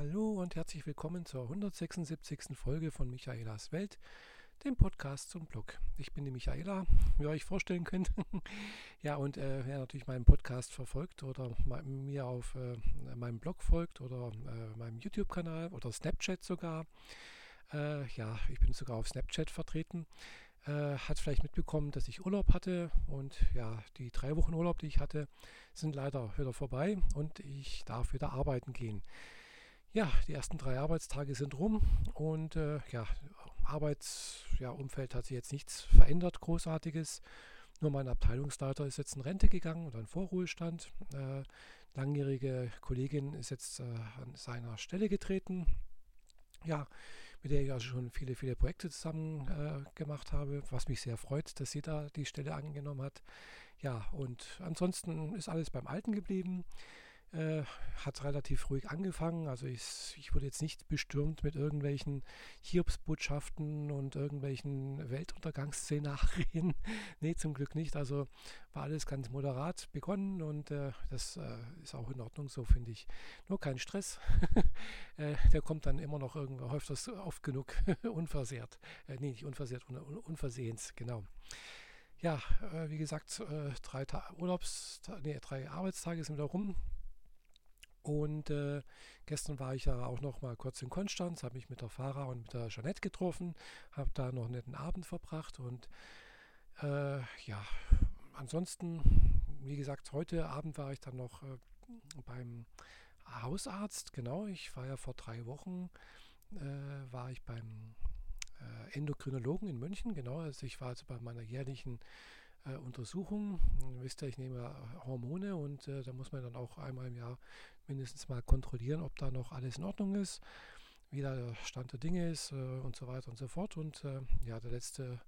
Hallo und herzlich willkommen zur 176. Folge von Michaelas Welt, dem Podcast zum Blog. Ich bin die Michaela, wie ihr euch vorstellen könnt. ja, und äh, wer natürlich meinen Podcast verfolgt oder mir auf äh, meinem Blog folgt oder äh, meinem YouTube-Kanal oder Snapchat sogar, äh, ja, ich bin sogar auf Snapchat vertreten, äh, hat vielleicht mitbekommen, dass ich Urlaub hatte und ja, die drei Wochen Urlaub, die ich hatte, sind leider wieder vorbei und ich darf wieder arbeiten gehen. Ja, die ersten drei Arbeitstage sind rum und äh, ja, Arbeitsumfeld ja, hat sich jetzt nichts verändert, großartiges. Nur mein Abteilungsleiter ist jetzt in Rente gegangen oder in Vorruhestand. Äh, langjährige Kollegin ist jetzt äh, an seiner Stelle getreten. Ja, mit der ich also schon viele, viele Projekte zusammen äh, gemacht habe, was mich sehr freut, dass sie da die Stelle angenommen hat. Ja, und ansonsten ist alles beim Alten geblieben. Äh, hat relativ ruhig angefangen. Also ich, ich wurde jetzt nicht bestürmt mit irgendwelchen Hiobsbotschaften und irgendwelchen Weltuntergangsszenarien. nee, zum Glück nicht. Also war alles ganz moderat begonnen und äh, das äh, ist auch in Ordnung so, finde ich. Nur kein Stress. Äh, der kommt dann immer noch irgendwo, häuft das oft genug unversehrt. Äh, nee, nicht unversehrt, un, unversehens, genau. Ja, äh, wie gesagt, drei Ta Urlaubs, nee, drei Arbeitstage sind wieder rum. Und äh, gestern war ich ja auch noch mal kurz in Konstanz, habe mich mit der Fahrer und mit der Jeanette getroffen, habe da noch einen netten Abend verbracht und äh, ja, ansonsten, wie gesagt, heute Abend war ich dann noch äh, beim Hausarzt, genau, ich war ja vor drei Wochen, äh, war ich beim äh, Endokrinologen in München, genau, also ich war also bei meiner jährlichen äh, Untersuchung. Ihr wisst ja, ich nehme Hormone und äh, da muss man dann auch einmal im Jahr mindestens mal kontrollieren, ob da noch alles in Ordnung ist, wie der Stand der Dinge ist äh, und so weiter und so fort. Und äh, ja, der letzte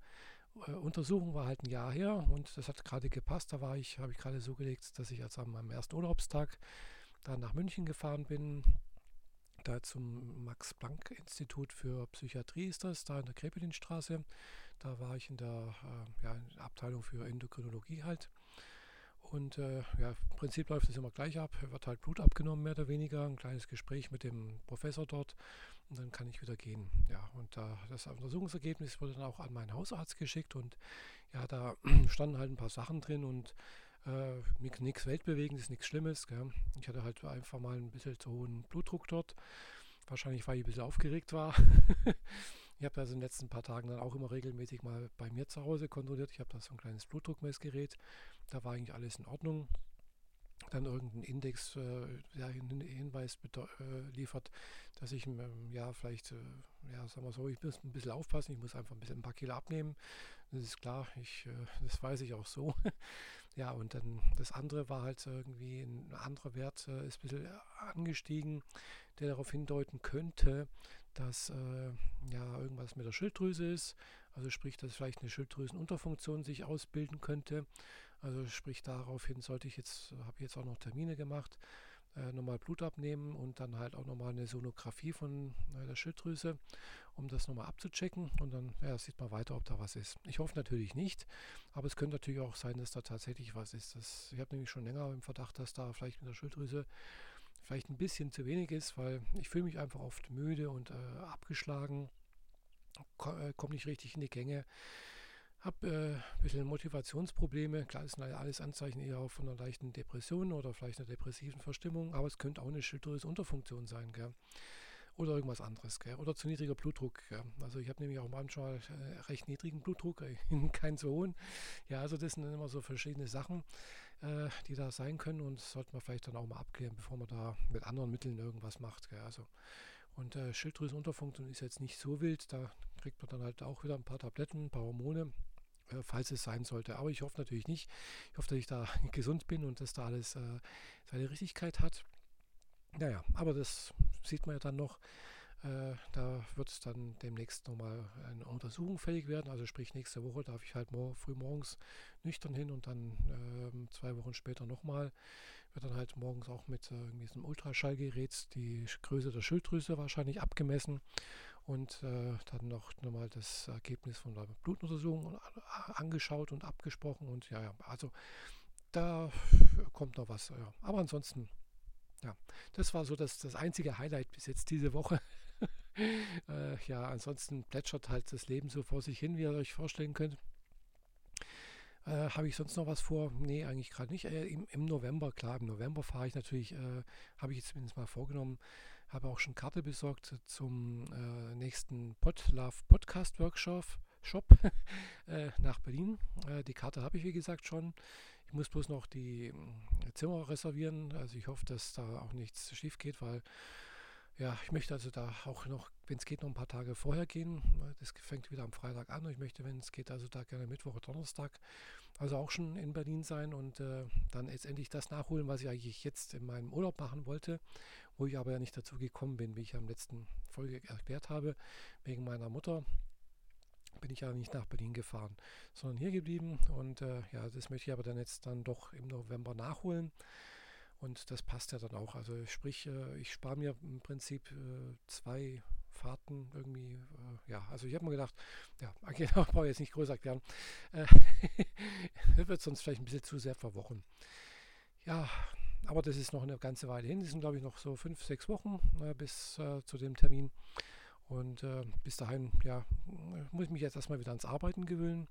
äh, Untersuchung war halt ein Jahr her und das hat gerade gepasst. Da war ich, habe ich gerade so gelegt, dass ich jetzt an meinem ersten Urlaubstag dann nach München gefahren bin. Da zum Max-Planck-Institut für Psychiatrie ist das, da in der Krepelin-Straße. Da war ich in der äh, ja, Abteilung für Endokrinologie halt. Und äh, ja, im Prinzip läuft es immer gleich ab. Wird halt Blut abgenommen, mehr oder weniger. Ein kleines Gespräch mit dem Professor dort. Und dann kann ich wieder gehen. Ja, und äh, das Untersuchungsergebnis wurde dann auch an meinen Hausarzt geschickt. Und ja, da standen halt ein paar Sachen drin und äh, nichts Weltbewegendes, nichts Schlimmes. Gell. Ich hatte halt einfach mal ein bisschen zu hohen Blutdruck dort. Wahrscheinlich, weil ich ein bisschen aufgeregt war. ich habe also in den letzten paar Tagen dann auch immer regelmäßig mal bei mir zu Hause kontrolliert. Ich habe da so ein kleines Blutdruckmessgerät. Da war eigentlich alles in Ordnung. Dann irgendein Index, äh, der einen Hinweis äh, liefert, dass ich ähm, ja vielleicht, äh, ja, sagen wir so, ich muss ein bisschen aufpassen, ich muss einfach ein bisschen ein paar Kilo abnehmen. Das ist klar, ich, äh, das weiß ich auch so. ja, und dann das andere war halt irgendwie ein anderer Wert, äh, ist ein bisschen angestiegen, der darauf hindeuten könnte, dass äh, ja irgendwas mit der Schilddrüse ist. Also sprich, dass vielleicht eine Schilddrüsenunterfunktion sich ausbilden könnte. Also sprich daraufhin sollte ich jetzt, habe ich jetzt auch noch Termine gemacht, äh, nochmal Blut abnehmen und dann halt auch nochmal eine Sonographie von äh, der Schilddrüse, um das nochmal abzuchecken und dann ja, sieht man weiter, ob da was ist. Ich hoffe natürlich nicht, aber es könnte natürlich auch sein, dass da tatsächlich was ist. Das, ich habe nämlich schon länger im Verdacht, dass da vielleicht mit der Schilddrüse vielleicht ein bisschen zu wenig ist, weil ich fühle mich einfach oft müde und äh, abgeschlagen, äh, komme nicht richtig in die Gänge habe äh, ein bisschen Motivationsprobleme. Klar, das sind alles Anzeichen eher von einer leichten Depression oder vielleicht einer depressiven Verstimmung, aber es könnte auch eine Schilddrüsenunterfunktion sein. Gell? Oder irgendwas anderes. Gell? Oder zu niedriger Blutdruck. Gell? Also ich habe nämlich auch manchmal äh, recht niedrigen Blutdruck, äh, keinen so hohen. Ja, also das sind immer so verschiedene Sachen, äh, die da sein können und sollte man vielleicht dann auch mal abklären, bevor man da mit anderen Mitteln irgendwas macht. Gell? Also und äh, Schilddrüsenunterfunktion ist jetzt nicht so wild, da kriegt man dann halt auch wieder ein paar Tabletten, ein paar Hormone falls es sein sollte. Aber ich hoffe natürlich nicht. Ich hoffe, dass ich da gesund bin und dass da alles äh, seine Richtigkeit hat. Naja, aber das sieht man ja dann noch. Äh, da wird es dann demnächst nochmal eine Untersuchung fällig werden. Also sprich, nächste Woche darf ich halt mor früh morgens nüchtern hin und dann äh, zwei Wochen später nochmal. Wird dann halt morgens auch mit äh, diesem Ultraschallgerät die Größe der Schilddrüse wahrscheinlich abgemessen und äh, dann noch nochmal das Ergebnis von der Blutuntersuchung angeschaut und abgesprochen und ja, ja, also da kommt noch was. Ja. Aber ansonsten ja, das war so das, das einzige Highlight bis jetzt diese Woche. äh, ja, ansonsten plätschert halt das Leben so vor sich hin, wie ihr euch vorstellen könnt. Äh, Habe ich sonst noch was vor? Nee, eigentlich gerade nicht. Äh, im, im, November, klar, im November fahre ich natürlich, äh, habe ich jetzt zumindest mal vorgenommen, habe auch schon Karte besorgt zum äh, nächsten Podlove Podcast Workshop Shop äh, nach Berlin. Äh, die Karte habe ich, wie gesagt, schon. Ich muss bloß noch die Zimmer reservieren. Also ich hoffe, dass da auch nichts schief geht, weil ja, ich möchte also da auch noch, wenn es geht, noch ein paar Tage vorher gehen. Das fängt wieder am Freitag an. Ich möchte, wenn es geht, also da gerne Mittwoch oder Donnerstag, also auch schon in Berlin sein und äh, dann letztendlich das nachholen, was ich eigentlich jetzt in meinem Urlaub machen wollte, wo ich aber ja nicht dazu gekommen bin, wie ich am letzten Folge erklärt habe, wegen meiner Mutter bin ich ja nicht nach Berlin gefahren, sondern hier geblieben und äh, ja, das möchte ich aber dann jetzt dann doch im November nachholen. Und das passt ja dann auch. Also sprich, äh, ich spare mir im Prinzip äh, zwei Fahrten irgendwie. Äh, ja, also ich habe mir gedacht, ja, genau, brauche ich jetzt nicht größer erklären. das wird sonst vielleicht ein bisschen zu sehr verwochen. Ja, aber das ist noch eine ganze Weile hin. Das sind, glaube ich, noch so fünf, sechs Wochen bis zu dem Termin. Und bis dahin, ja, muss ich mich jetzt erstmal wieder ans Arbeiten gewöhnen.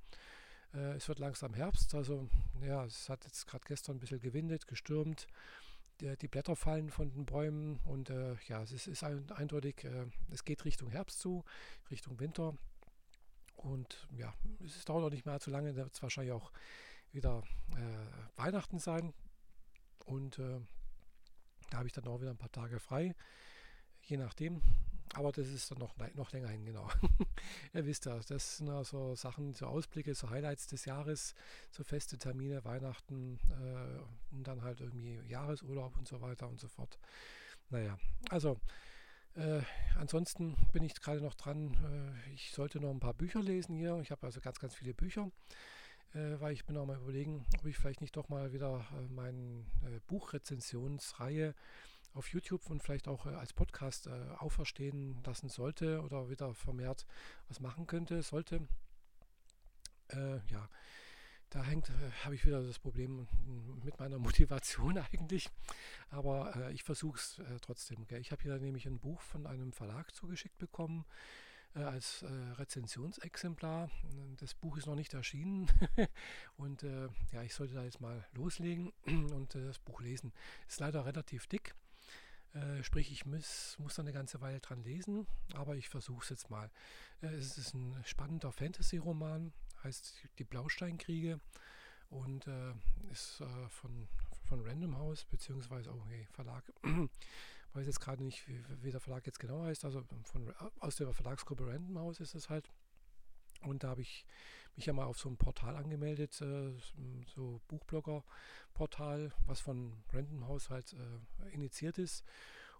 es wird langsam Herbst, also ja, es hat jetzt gerade gestern ein bisschen gewindet, gestürmt die Blätter fallen von den Bäumen und äh, ja, es ist, ist ein, eindeutig, äh, es geht Richtung Herbst zu, Richtung Winter. Und ja, es dauert auch nicht mehr allzu lange, da wird es wahrscheinlich auch wieder äh, Weihnachten sein. Und äh, da habe ich dann auch wieder ein paar Tage frei, je nachdem. Aber das ist dann noch, noch länger hin, genau. Ihr wisst ja, das sind ja so Sachen, so Ausblicke, so Highlights des Jahres, so feste Termine, Weihnachten äh, und dann halt irgendwie Jahresurlaub und so weiter und so fort. Naja, also äh, ansonsten bin ich gerade noch dran, äh, ich sollte noch ein paar Bücher lesen hier. Ich habe also ganz, ganz viele Bücher, äh, weil ich bin auch mal überlegen, ob ich vielleicht nicht doch mal wieder äh, meine äh, Buchrezensionsreihe auf YouTube und vielleicht auch äh, als Podcast äh, auferstehen lassen sollte oder wieder vermehrt was machen könnte, sollte. Äh, ja, da hängt, äh, habe ich wieder das Problem mit meiner Motivation eigentlich. Aber äh, ich versuche es äh, trotzdem. Gell. Ich habe hier nämlich ein Buch von einem Verlag zugeschickt bekommen als Rezensionsexemplar. Das Buch ist noch nicht erschienen und ja, ich sollte da jetzt mal loslegen und das Buch lesen. Ist leider relativ dick. Äh, sprich, ich muss, muss da eine ganze Weile dran lesen, aber ich versuche es jetzt mal. Äh, es ist ein spannender Fantasy-Roman, heißt Die Blausteinkriege und äh, ist äh, von, von Random House, beziehungsweise auch okay, Verlag. weiß jetzt gerade nicht, wie, wie, der Verlag jetzt genau heißt, also von, aus der Verlagsgruppe Random House ist es halt. Und da habe ich mich ja mal auf so ein Portal angemeldet, äh, so Buchblogger-Portal, was von Random House halt äh, initiiert ist.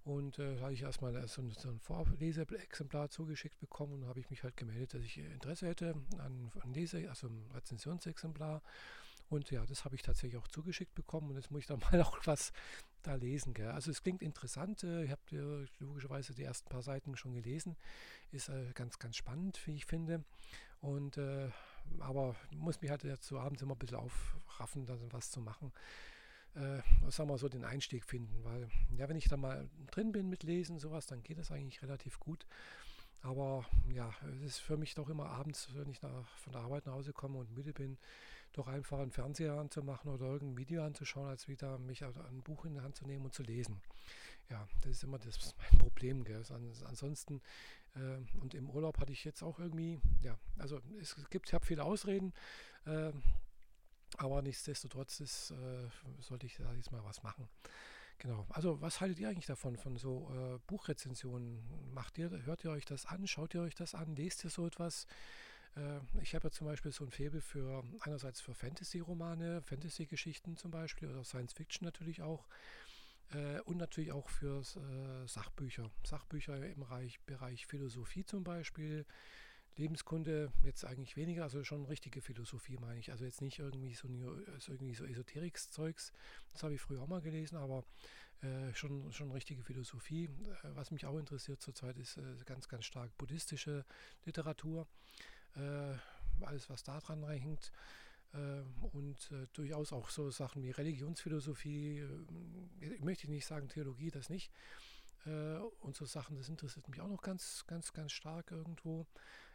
Und äh, da habe ich erstmal so ein, so ein Vorleseexemplar zugeschickt bekommen und habe ich mich halt gemeldet, dass ich Interesse hätte an, an Lese, also ein Rezensionsexemplar. Und ja, das habe ich tatsächlich auch zugeschickt bekommen und jetzt muss ich da mal auch was da lesen. Gell? Also es klingt interessant. Äh, ich habe logischerweise die ersten paar Seiten schon gelesen. Ist äh, ganz, ganz spannend, wie ich finde. Und äh, aber muss mich halt dazu abends immer ein bisschen aufraffen, dann was zu machen. Äh, sagen wir so, den Einstieg finden. Weil, ja, wenn ich da mal drin bin mit Lesen, sowas, dann geht das eigentlich relativ gut. Aber ja, es ist für mich doch immer abends, wenn ich nach, von der Arbeit nach Hause komme und müde bin, doch einfach einen Fernseher anzumachen oder irgendein Video anzuschauen, als wieder mich ein Buch in die Hand zu nehmen und zu lesen. Ja, das ist immer das mein Problem. Gell. Ansonsten und im Urlaub hatte ich jetzt auch irgendwie, ja, also es gibt, ich habe viele Ausreden, äh, aber nichtsdestotrotz ist, äh, sollte ich da jetzt mal was machen. Genau. Also was haltet ihr eigentlich davon, von so äh, Buchrezensionen? Macht ihr, hört ihr euch das an? Schaut ihr euch das an? Lest ihr so etwas? Äh, ich habe ja zum Beispiel so ein Faible für einerseits für Fantasy-Romane, Fantasy-Geschichten zum Beispiel oder Science-Fiction natürlich auch äh, und natürlich auch für äh, Sachbücher. Sachbücher im Bereich, Bereich Philosophie zum Beispiel, Lebenskunde jetzt eigentlich weniger, also schon richtige Philosophie meine ich. Also jetzt nicht irgendwie so, irgendwie so Esoterikszeugs, das habe ich früher auch mal gelesen, aber äh, schon, schon richtige Philosophie. Äh, was mich auch interessiert zurzeit ist äh, ganz, ganz stark buddhistische Literatur. Äh, alles, was da dran hängt. Äh, und äh, durchaus auch so Sachen wie Religionsphilosophie, äh, möchte ich nicht sagen Theologie, das nicht. Äh, und so Sachen, das interessiert mich auch noch ganz, ganz, ganz stark irgendwo.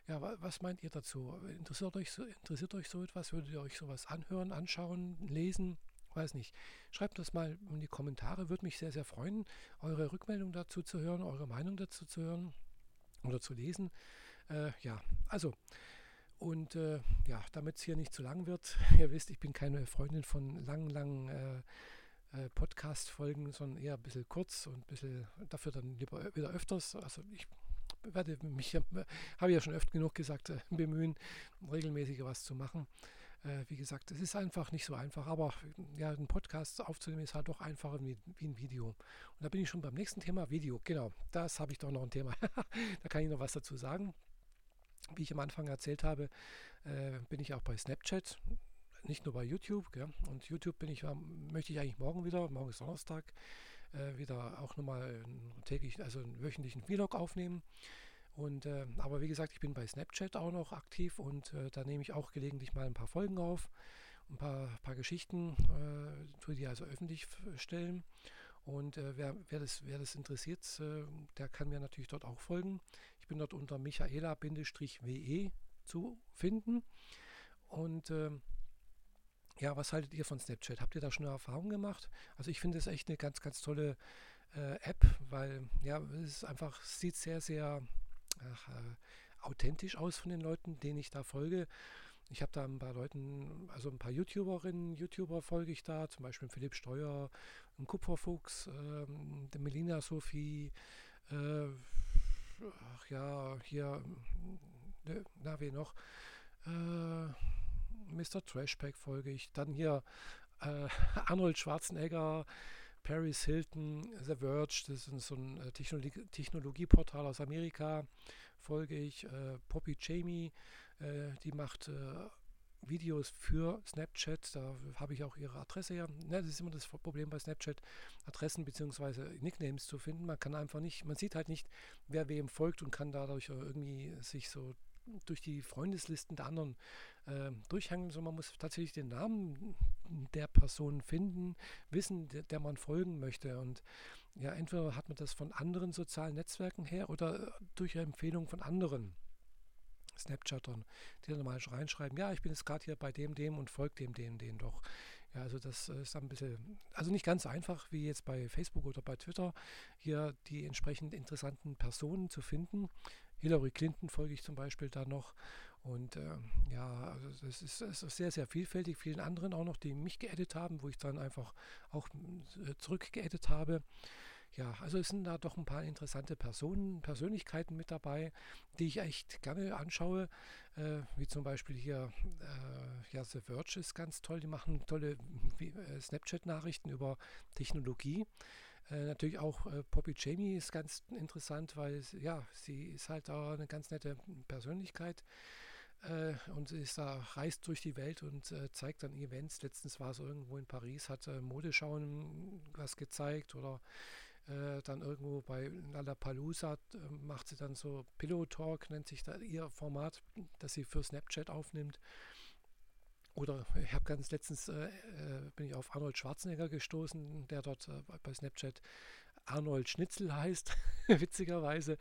Ja, was meint ihr dazu? Interessiert euch, so, interessiert euch so etwas? Würdet ihr euch sowas anhören, anschauen, lesen? Weiß nicht. Schreibt das mal in die Kommentare, würde mich sehr, sehr freuen, eure Rückmeldung dazu zu hören, eure Meinung dazu zu hören oder zu lesen. Äh, ja, also, und äh, ja, damit es hier nicht zu lang wird, ihr wisst, ich bin keine Freundin von langen, langen äh, äh, Podcast-Folgen, sondern eher ein bisschen kurz und ein bisschen dafür dann lieber wieder öfters. Also ich werde mich, äh, habe ja schon öfter genug gesagt, äh, bemühen, regelmäßiger was zu machen. Wie gesagt, es ist einfach nicht so einfach, aber ja, einen Podcast aufzunehmen ist halt doch einfacher wie, wie ein Video. Und da bin ich schon beim nächsten Thema, Video. Genau, das habe ich doch noch ein Thema. da kann ich noch was dazu sagen. Wie ich am Anfang erzählt habe, äh, bin ich auch bei Snapchat, nicht nur bei YouTube. Gell? Und YouTube bin ich, möchte ich eigentlich morgen wieder, morgen ist Donnerstag, äh, wieder auch nochmal einen täglichen, also einen wöchentlichen Vlog aufnehmen. Und, äh, aber wie gesagt, ich bin bei Snapchat auch noch aktiv und äh, da nehme ich auch gelegentlich mal ein paar Folgen auf, ein paar, paar Geschichten, äh, tue die also öffentlich stellen. Und äh, wer, wer, das, wer das interessiert, äh, der kann mir natürlich dort auch folgen. Ich bin dort unter Michaela-WE zu finden. Und ähm, ja, was haltet ihr von Snapchat? Habt ihr da schon eine Erfahrung gemacht? Also ich finde es echt eine ganz, ganz tolle äh, App, weil ja, es einfach sieht sehr, sehr ach, äh, authentisch aus von den Leuten, denen ich da folge. Ich habe da ein paar Leuten, also ein paar YouTuberinnen, YouTuber folge ich da, zum Beispiel Philipp Steuer, ein Kupferfuchs, der Melina Sophie, äh, ach ja, hier, ne, na, wie noch, äh, Mr. Trashpack folge ich, dann hier äh, Arnold Schwarzenegger, Paris Hilton, The Verge, das ist so ein äh, Technologie Technologieportal aus Amerika, folge ich, äh, Poppy Jamie, äh, die macht äh, Videos für Snapchat, da habe ich auch ihre Adresse her. Ja, das ist immer das Problem bei Snapchat, Adressen bzw. Nicknames zu finden. Man kann einfach nicht, man sieht halt nicht, wer wem folgt und kann dadurch irgendwie sich so durch die Freundeslisten der anderen äh, durchhangeln, sondern man muss tatsächlich den Namen der Person finden, wissen, der, der, man folgen möchte. Und ja, entweder hat man das von anderen sozialen Netzwerken her oder durch Empfehlung von anderen. Snapchattern, die dann mal reinschreiben, ja, ich bin jetzt gerade hier bei dem, dem und folge dem, dem, dem doch. Ja, also das ist ein bisschen, also nicht ganz einfach wie jetzt bei Facebook oder bei Twitter, hier die entsprechend interessanten Personen zu finden. Hillary Clinton folge ich zum Beispiel da noch. Und äh, ja, also das ist, das ist, sehr, sehr vielfältig. Vielen anderen auch noch, die mich geedit haben, wo ich dann einfach auch äh, zurückgeedit habe. Ja, also es sind da doch ein paar interessante Personen, Persönlichkeiten mit dabei, die ich echt gerne anschaue. Äh, wie zum Beispiel hier, äh, ja, The Verge ist ganz toll. Die machen tolle äh, Snapchat-Nachrichten über Technologie. Äh, natürlich auch äh, Poppy Jamie ist ganz interessant, weil ja, sie ist halt auch eine ganz nette Persönlichkeit und ist da, reist durch die Welt und äh, zeigt dann Events. Letztens war es irgendwo in Paris, hat äh, Modeschauen was gezeigt oder äh, dann irgendwo bei Lollapalooza macht sie dann so Pillow Talk, nennt sich da ihr Format, das sie für Snapchat aufnimmt. Oder ich habe ganz letztens äh, äh, bin ich auf Arnold Schwarzenegger gestoßen, der dort äh, bei Snapchat Arnold Schnitzel heißt, witzigerweise.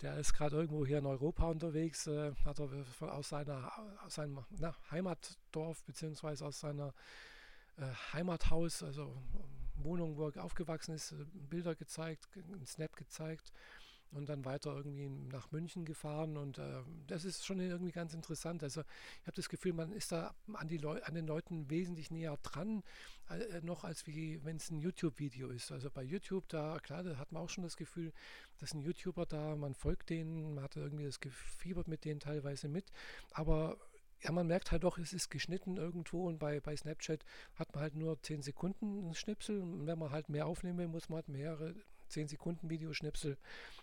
Der ist gerade irgendwo hier in Europa unterwegs, äh, hat er von, aus, seiner, aus seinem na, Heimatdorf beziehungsweise aus seiner äh, Heimathaus, also Wohnung, wo er aufgewachsen ist, äh, Bilder gezeigt, einen Snap gezeigt und dann weiter irgendwie nach München gefahren und äh, das ist schon irgendwie ganz interessant. Also ich habe das Gefühl, man ist da an, die Leu an den Leuten wesentlich näher dran, äh, noch als wie wenn es ein YouTube-Video ist. Also bei YouTube, da klar, da hat man auch schon das Gefühl, dass ein YouTuber da, man folgt denen, man hat irgendwie das gefiebert mit denen teilweise mit, aber ja, man merkt halt doch, es ist geschnitten irgendwo und bei, bei Snapchat hat man halt nur 10 Sekunden Schnipsel und wenn man halt mehr aufnehmen will, muss man halt mehrere 10 Sekunden Videoschnipsel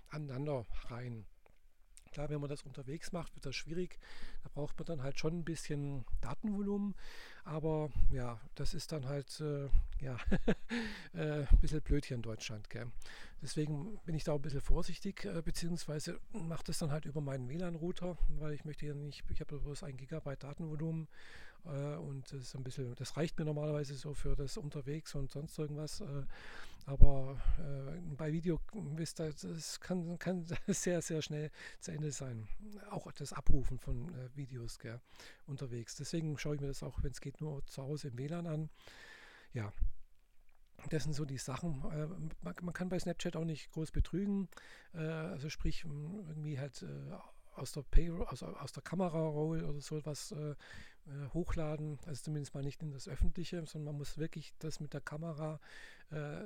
aneinander rein. Klar, wenn man das unterwegs macht, wird das schwierig. Da braucht man dann halt schon ein bisschen Datenvolumen. Aber ja, das ist dann halt äh, ja, äh, ein bisschen blöd hier in Deutschland. Gell? Deswegen bin ich da ein bisschen vorsichtig, äh, beziehungsweise mache das dann halt über meinen WLAN-Router, weil ich möchte hier nicht, ich habe bloß ein Gigabyte Datenvolumen äh, und das ist ein bisschen, das reicht mir normalerweise so für das unterwegs und sonst irgendwas. Aber äh, bei Video wisst ihr, das kann, kann sehr, sehr schnell zu Ende sein. Auch das Abrufen von äh, Videos gell, unterwegs. Deswegen schaue ich mir das auch, wenn es geht, nur zu Hause im WLAN an. Ja, das sind so die Sachen. Äh, man, man, kann bei Snapchat auch nicht groß betrügen. Äh, also sprich, irgendwie halt äh, aus der Payroll, aus, aus der Kamera-Roll oder so etwas äh, äh, hochladen. Also zumindest mal nicht in das Öffentliche, sondern man muss wirklich das mit der Kamera äh,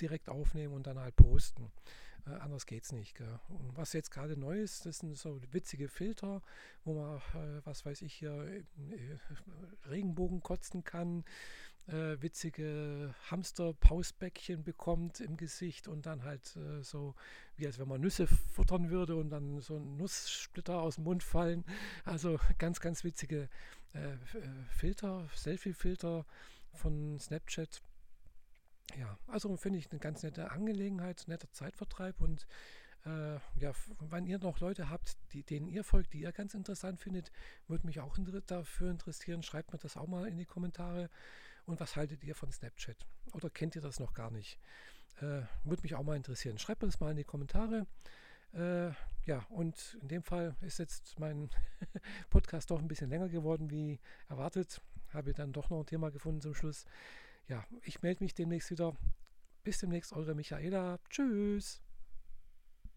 direkt aufnehmen und dann halt posten. Äh, anders geht es nicht. Gell. Und was jetzt gerade neu ist, das sind so witzige Filter, wo man, äh, was weiß ich, hier äh, Regenbogen kotzen kann, äh, witzige Hamster-Pausbäckchen bekommt im Gesicht und dann halt äh, so, wie als wenn man Nüsse futtern würde und dann so Nusssplitter aus dem Mund fallen. Also ganz, ganz witzige äh, Filter, Selfie-Filter von Snapchat ja, also finde ich eine ganz nette Angelegenheit, netter Zeitvertreib und äh, ja, wenn ihr noch Leute habt, die, denen ihr folgt, die ihr ganz interessant findet, würde mich auch dafür interessieren. Schreibt mir das auch mal in die Kommentare. Und was haltet ihr von Snapchat? Oder kennt ihr das noch gar nicht? Äh, würde mich auch mal interessieren. Schreibt mir mal in die Kommentare. Äh, ja, und in dem Fall ist jetzt mein Podcast doch ein bisschen länger geworden, wie erwartet. Habe dann doch noch ein Thema gefunden zum Schluss ja, ich melde mich demnächst wieder. Bis demnächst, eure Michaela. Tschüss.